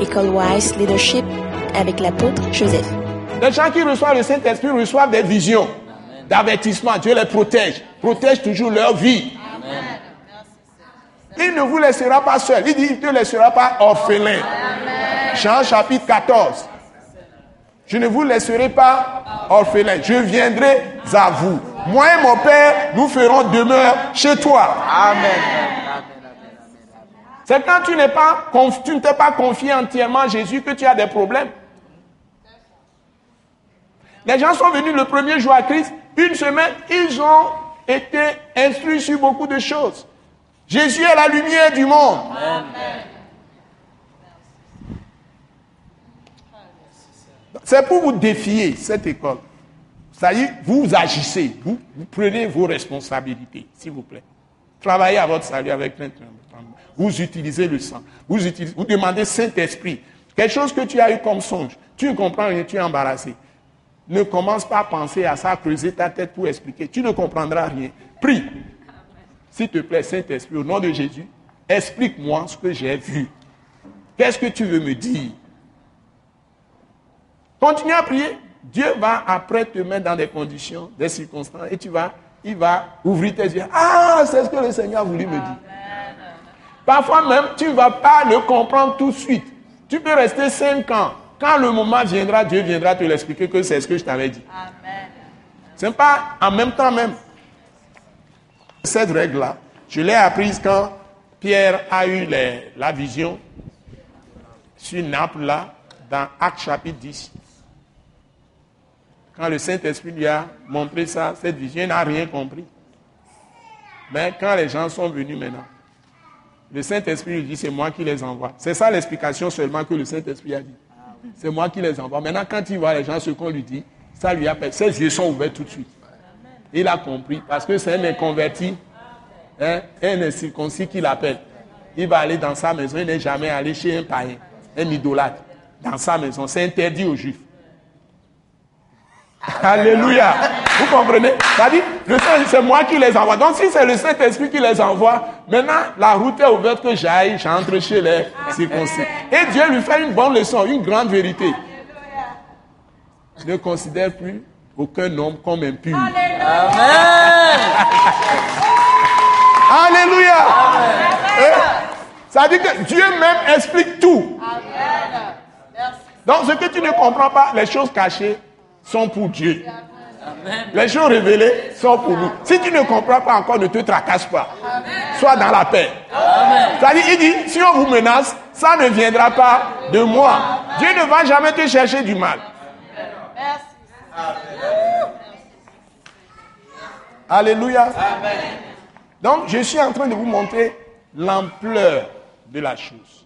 École Wise Leadership avec l'apôtre Joseph. Les gens qui reçoivent le Saint-Esprit reçoivent des visions d'avertissement. Dieu les protège, protège toujours leur vie. Il ne vous laissera pas seul. Il dit, il ne laissera pas orphelin. Jean chapitre 14. Je ne vous laisserai pas orphelin. Je viendrai à vous. Moi et mon Père, nous ferons demeure chez toi. Amen. C'est quand tu n'es pas, tu ne t'es pas confié entièrement à Jésus que tu as des problèmes. Les gens sont venus le premier jour à Christ, une semaine, ils ont été instruits sur beaucoup de choses. Jésus est la lumière du monde. C'est pour vous défier cette école. Est, vous agissez, vous, prenez vos responsabilités, s'il vous plaît. Travaillez à votre salut avec plein Vous utilisez le sang. Vous, demandez Saint-Esprit. Quelque chose que tu as eu comme songe. Tu ne comprends rien, tu es embarrassé. Ne commence pas à penser à ça, creuser ta tête pour expliquer. Tu ne comprendras rien. Prie. S'il te plaît, Saint-Esprit, au nom de Jésus, explique-moi ce que j'ai vu. Qu'est-ce que tu veux me dire? Continue à prier. Dieu va après te mettre dans des conditions, des circonstances, et tu vas, il va ouvrir tes yeux. Ah, c'est ce que le Seigneur a voulu me dire. Parfois même, tu ne vas pas le comprendre tout de suite. Tu peux rester cinq ans. Quand le moment viendra, Dieu viendra te l'expliquer que c'est ce que je t'avais dit. Amen. Ce n'est pas en même temps même. Cette règle-là, je l'ai apprise quand Pierre a eu la vision sur Naples, là, dans Acte chapitre 10. Quand le Saint-Esprit lui a montré ça, cette vision, il n'a rien compris. Mais quand les gens sont venus maintenant, le Saint-Esprit lui dit, c'est moi qui les envoie. C'est ça l'explication seulement que le Saint-Esprit a dit. C'est moi qui les envoie. Maintenant, quand il voit les gens, ce qu'on lui dit, ça lui appelle. Ses yeux sont ouverts tout de suite. Il a compris. Parce que c'est un inconverti, hein, un incirconcis qui l'appelle. Il va aller dans sa maison. Il n'est jamais allé chez un païen, un idolâtre. Dans sa maison. C'est interdit aux juifs. Alléluia. Vous comprenez? C'est moi qui les envoie. Donc, si c'est le Saint-Esprit qui les envoie, maintenant, la route est ouverte que j'aille, j'entre chez les circoncis. Et Dieu lui fait une bonne leçon, une grande vérité. Ne considère plus aucun homme comme impur. Amen. Alléluia. Ça dit que Dieu même explique tout. Donc, ce que tu ne comprends pas, les choses cachées sont pour Dieu. Les choses révélées sont pour nous. Si tu ne comprends pas encore, ne te tracasse pas. Sois dans la paix. C'est-à-dire, il dit, si on vous menace, ça ne viendra pas de moi. Dieu ne va jamais te chercher du mal. Alléluia. Donc, je suis en train de vous montrer l'ampleur de la chose.